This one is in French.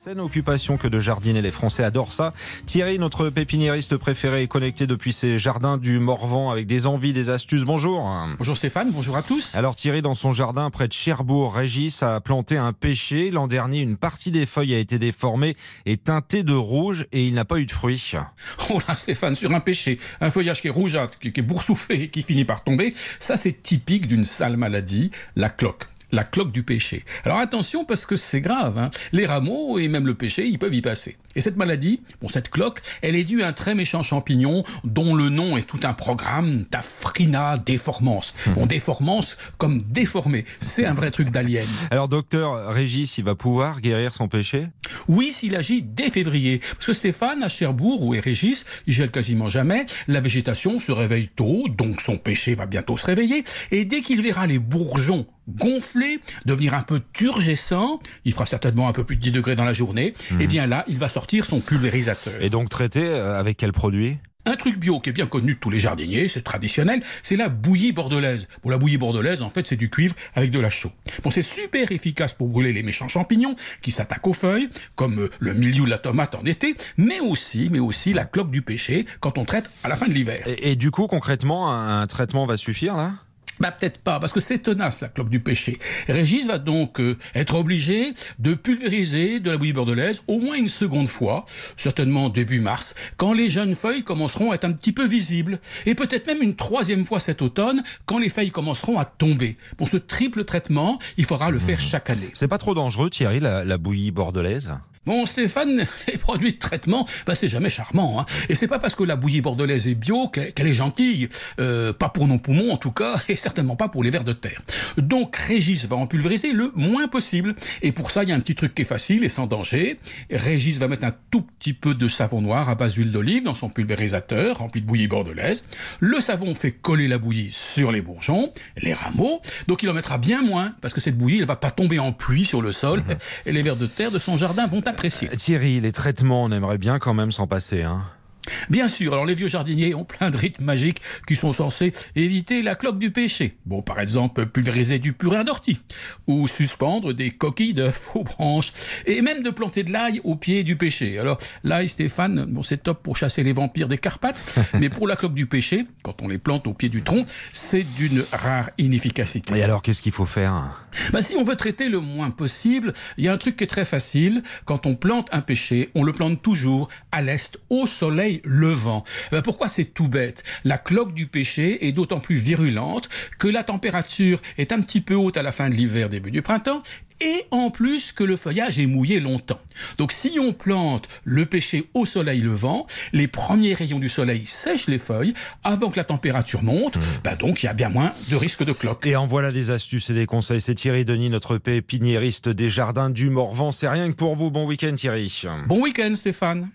Scène occupation que de jardiner, les Français adorent ça. Thierry, notre pépiniériste préféré, est connecté depuis ses jardins du Morvan avec des envies, des astuces. Bonjour. Bonjour Stéphane, bonjour à tous. Alors Thierry, dans son jardin près de Cherbourg, Régis a planté un pêcher. L'an dernier, une partie des feuilles a été déformée et teintée de rouge et il n'a pas eu de fruits. Oh là Stéphane, sur un pêcher, un feuillage qui est rougeâtre, qui est boursouflé et qui finit par tomber, ça c'est typique d'une sale maladie, la cloque la cloque du péché. Alors attention parce que c'est grave. Hein. Les rameaux et même le péché, ils peuvent y passer. Et cette maladie, bon, cette cloque, elle est due à un très méchant champignon dont le nom est tout un programme, Tafrina déformans. Hmm. Bon, déformans comme déformé. C'est un vrai truc d'alien. Alors docteur Régis, il va pouvoir guérir son péché? Oui, s'il agit dès février. Parce que Stéphane, à Cherbourg, où est Régis, il gèle quasiment jamais. La végétation se réveille tôt, donc son péché va bientôt se réveiller. Et dès qu'il verra les bourgeons gonfler, devenir un peu turgescent, il fera certainement un peu plus de 10 degrés dans la journée, et eh mhm. bien là, il va sortir son pulvérisateur. Et donc traité euh, avec quel produit? Un truc bio qui est bien connu de tous les jardiniers, c'est traditionnel, c'est la bouillie bordelaise. Pour la bouillie bordelaise, en fait, c'est du cuivre avec de la chaux. Bon, c'est super efficace pour brûler les méchants champignons qui s'attaquent aux feuilles, comme euh, le milieu de la tomate en été, mais aussi, mais aussi la cloque du péché quand on traite à la fin de l'hiver. Et, et, du coup, concrètement, un traitement va suffire là? Bah peut-être pas, parce que c'est tenace la cloque du péché. Régis va donc euh, être obligé de pulvériser de la bouillie bordelaise au moins une seconde fois, certainement début mars, quand les jeunes feuilles commenceront à être un petit peu visibles, et peut-être même une troisième fois cet automne, quand les feuilles commenceront à tomber. Pour ce triple traitement, il faudra le faire mmh. chaque année. C'est pas trop dangereux, Thierry, la bouillie bordelaise? Bon, Stéphane, les produits de traitement, bah, c'est jamais charmant. Hein. Et c'est pas parce que la bouillie bordelaise est bio qu'elle est gentille. Euh, pas pour nos poumons, en tout cas, et certainement pas pour les vers de terre. Donc, Régis va en pulvériser le moins possible. Et pour ça, il y a un petit truc qui est facile et sans danger. Régis va mettre un tout petit peu de savon noir à base d'huile d'olive dans son pulvérisateur rempli de bouillie bordelaise. Le savon fait coller la bouillie sur les bourgeons, les rameaux. Donc, il en mettra bien moins, parce que cette bouillie, elle va pas tomber en pluie sur le sol. Mhm. Et les vers de terre de son jardin vont Thierry, les traitements, on aimerait bien quand même s'en passer. Hein. Bien sûr, alors les vieux jardiniers ont plein de rites magiques qui sont censés éviter la cloque du péché. Bon, par exemple, pulvériser du purin d'ortie, ou suspendre des coquilles de faux branches, et même de planter de l'ail au pied du péché. Alors, l'ail, Stéphane, bon, c'est top pour chasser les vampires des Carpates, mais pour la cloque du péché, quand on les plante au pied du tronc, c'est d'une rare inefficacité. Et alors, qu'est-ce qu'il faut faire? Bah, Si on veut traiter le moins possible, il y a un truc qui est très facile. Quand on plante un péché, on le plante toujours à l'est, au soleil le vent. Eh ben, pourquoi c'est tout bête? La cloque du péché est d'autant plus virulente que la température est un petit peu haute à la fin de l'hiver, début du printemps, et en plus que le feuillage est mouillé longtemps. Donc si on plante le pêcher au soleil levant, les premiers rayons du soleil sèchent les feuilles avant que la température monte, mmh. ben donc il y a bien moins de risque de cloque. Et en voilà des astuces et des conseils. C'est Thierry Denis, notre pépiniériste des jardins du Morvan. C'est rien que pour vous. Bon week-end Thierry. Bon week-end Stéphane.